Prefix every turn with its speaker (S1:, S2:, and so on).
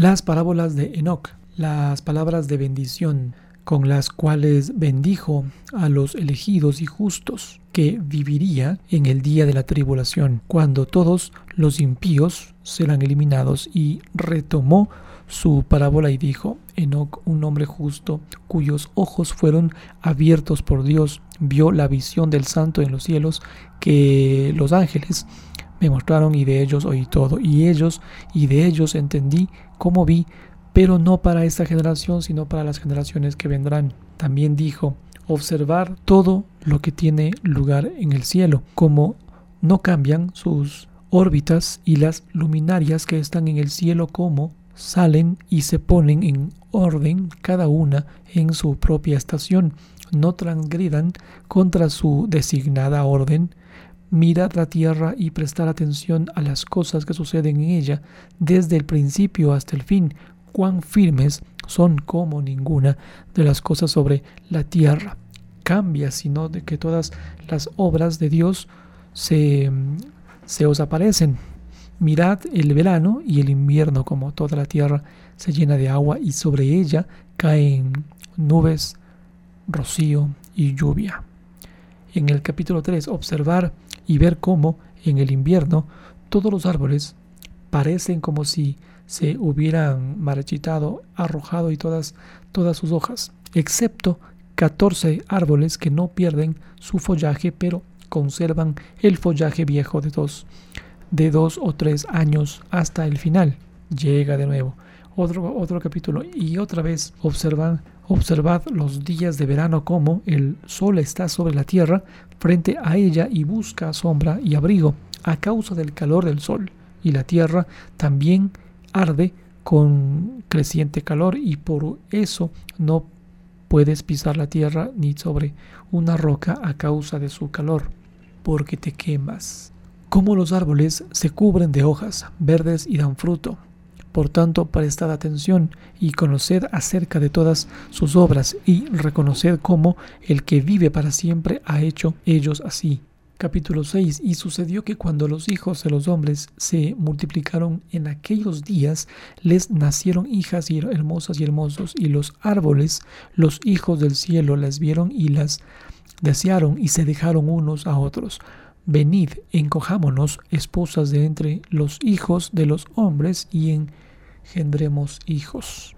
S1: Las parábolas de Enoch, las palabras de bendición con las cuales bendijo a los elegidos y justos, que viviría en el día de la tribulación, cuando todos los impíos serán eliminados, y retomó su parábola y dijo, Enoc, un hombre justo, cuyos ojos fueron abiertos por Dios, vio la visión del santo en los cielos, que los ángeles me mostraron y de ellos oí todo, y ellos y de ellos entendí cómo vi, pero no para esta generación, sino para las generaciones que vendrán. También dijo, observar todo lo que tiene lugar en el cielo, como no cambian sus órbitas y las luminarias que están en el cielo como salen y se ponen en orden cada una en su propia estación, no transgridan contra su designada orden, mirar la tierra y prestar atención a las cosas que suceden en ella desde el principio hasta el fin, cuán firmes son como ninguna de las cosas sobre la tierra. Cambia, sino de que todas las obras de Dios se, se os aparecen. Mirad el verano y el invierno, como toda la tierra se llena de agua y sobre ella caen nubes, rocío y lluvia. En el capítulo 3, observar y ver cómo en el invierno todos los árboles parecen como si se hubieran marchitado, arrojado y todas, todas sus hojas, excepto 14 árboles que no pierden su follaje, pero conservan el follaje viejo de dos, de dos o tres años hasta el final. Llega de nuevo otro, otro capítulo y otra vez observan, observad los días de verano como el sol está sobre la tierra frente a ella y busca sombra y abrigo a causa del calor del sol y la tierra también arde con creciente calor y por eso no puedes pisar la tierra ni sobre una roca a causa de su calor, porque te quemas. Como los árboles se cubren de hojas verdes y dan fruto. Por tanto, prestad atención y conoced acerca de todas sus obras y reconoced cómo el que vive para siempre ha hecho ellos así capítulo 6 Y sucedió que cuando los hijos de los hombres se multiplicaron en aquellos días, les nacieron hijas y hermosas y hermosos, y los árboles, los hijos del cielo, las vieron y las desearon y se dejaron unos a otros. Venid, encojámonos, esposas de entre los hijos de los hombres, y engendremos hijos.